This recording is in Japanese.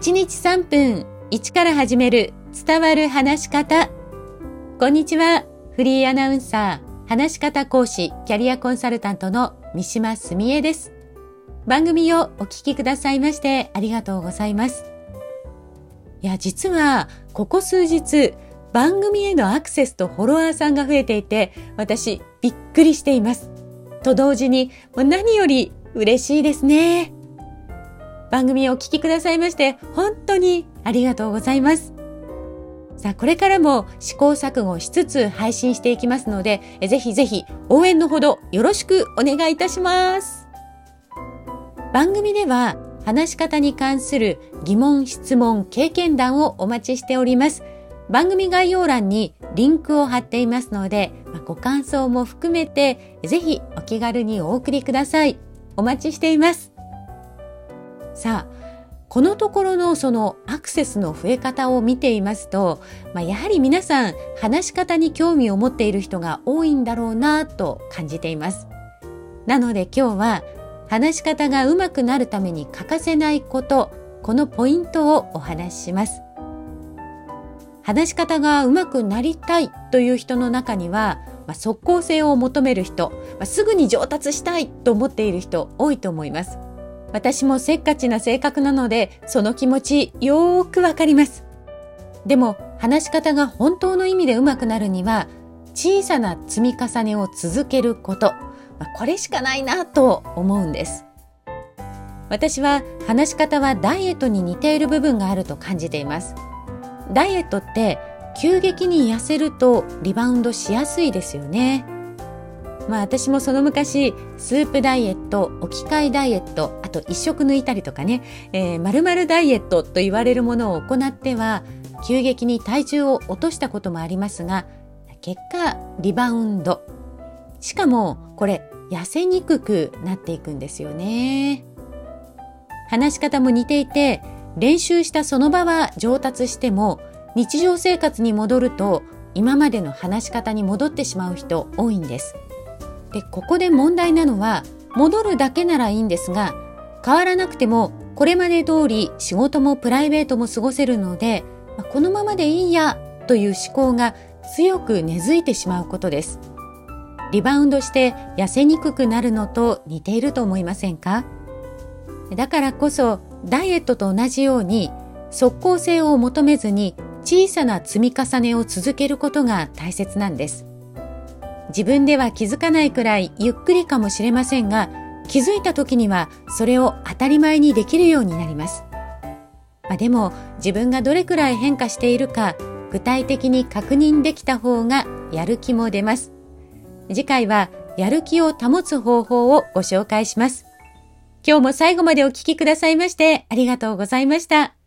1日3分1から始める伝わる話し方。こんにちは。フリーアナウンサー、話し方講師、キャリアコンサルタントの三島澄江です。番組をお聞きくださいましてありがとうございます。いや、実は、ここ数日、番組へのアクセスとフォロワーさんが増えていて、私、びっくりしています。と同時に、何より嬉しいですね。番組をお聞きくださいまして、本当にありがとうございます。さあ、これからも試行錯誤しつつ配信していきますので、ぜひぜひ応援のほどよろしくお願いいたします。番組では話し方に関する疑問、質問、経験談をお待ちしております。番組概要欄にリンクを貼っていますので、ご感想も含めてぜひお気軽にお送りください。お待ちしています。さあこのところのそのアクセスの増え方を見ていますと、まあ、やはり皆さん話し方に興味を持っている人が多いんだろうなと感じています。なので今日は話し方が上手くなるために欠かせないこと、このポイントをお話しします。話し方が上手くなりたいという人の中には、まあ、即効性を求める人、まあ、すぐに上達したいと思っている人多いと思います。私もせっかちな性格なので、その気持ちよーくわかります。でも、話し方が本当の意味で上手くなるには、小さな積み重ねを続けること、これしかないなと思うんです。私は話し方はダイエットに似ている部分があると感じています。ダイエットって急激に痩せるとリバウンドしやすいですよね。まあ私もその昔、スープダイエット、置き換えダイエット、あと一食抜いたりとかね、えー、〇〇ダイエットと言われるものを行っては、急激に体重を落としたこともありますが、結果、リバウンド。しかも、これ、痩せにくくなっていくんですよね。話し方も似ていて、練習したその場は上達しても、日常生活に戻ると、今までの話し方に戻ってしまう人多いんです。でここで問題なのは戻るだけならいいんですが変わらなくてもこれまで通り仕事もプライベートも過ごせるのでこのままでいいやという思考が強く根付いてしまうことです。リバウンドして痩せにくくなるのと似ていると思いませんか？だからこそダイエットと同じように即効性を求めずに小さな積み重ねを続けることが大切なんです。自分では気づかないくらいゆっくりかもしれませんが、気づいた時にはそれを当たり前にできるようになります。まあ、でも自分がどれくらい変化しているか具体的に確認できた方がやる気も出ます。次回はやる気を保つ方法をご紹介します。今日も最後までお聴きくださいましてありがとうございました。